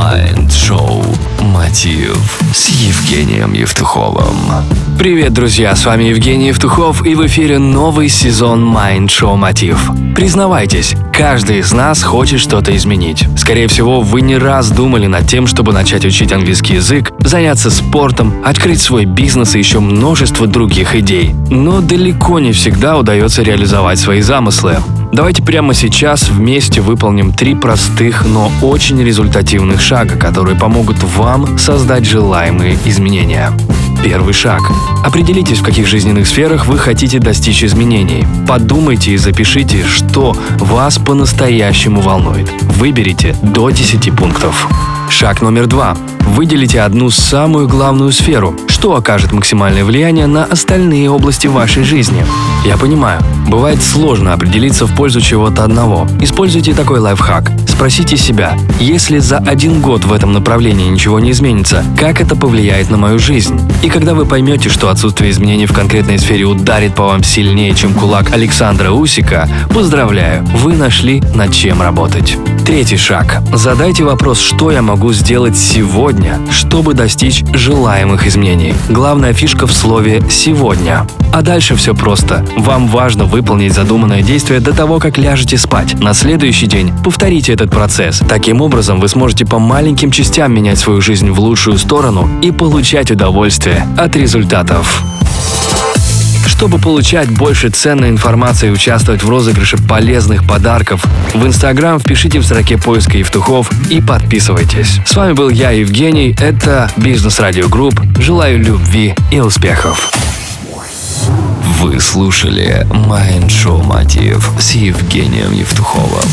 Mind-шоу «Мотив» с Евгением Евтуховым. Привет, друзья, с вами Евгений Евтухов и в эфире новый сезон Mind-шоу «Мотив». Признавайтесь, каждый из нас хочет что-то изменить. Скорее всего, вы не раз думали над тем, чтобы начать учить английский язык, заняться спортом, открыть свой бизнес и еще множество других идей. Но далеко не всегда удается реализовать свои замыслы. Давайте прямо сейчас вместе выполним три простых, но очень результативных шага, которые помогут вам создать желаемые изменения. Первый шаг. Определитесь, в каких жизненных сферах вы хотите достичь изменений. Подумайте и запишите, что вас по-настоящему волнует. Выберите до 10 пунктов. Шаг номер два. Выделите одну самую главную сферу, что окажет максимальное влияние на остальные области вашей жизни. Я понимаю, бывает сложно определиться в пользу чего-то одного. Используйте такой лайфхак. Спросите себя, если за один год в этом направлении ничего не изменится, как это повлияет на мою жизнь? И когда вы поймете, что отсутствие изменений в конкретной сфере ударит по вам сильнее, чем кулак Александра Усика, поздравляю, вы нашли над чем работать. Третий шаг. Задайте вопрос, что я могу сделать сегодня, чтобы достичь желаемых изменений. Главная фишка в слове «сегодня». А дальше все просто. Вам важно выполнить задуманное действие до того, как ляжете спать. На следующий день повторите этот процесс. Таким образом, вы сможете по маленьким частям менять свою жизнь в лучшую сторону и получать удовольствие от результатов. Чтобы получать больше ценной информации и участвовать в розыгрыше полезных подарков, в Инстаграм впишите в строке поиска Евтухов и подписывайтесь. С вами был я, Евгений. Это Бизнес Радио Групп. Желаю любви и успехов. Вы слушали Майнд-шоу «Мотив» с Евгением Евтуховым.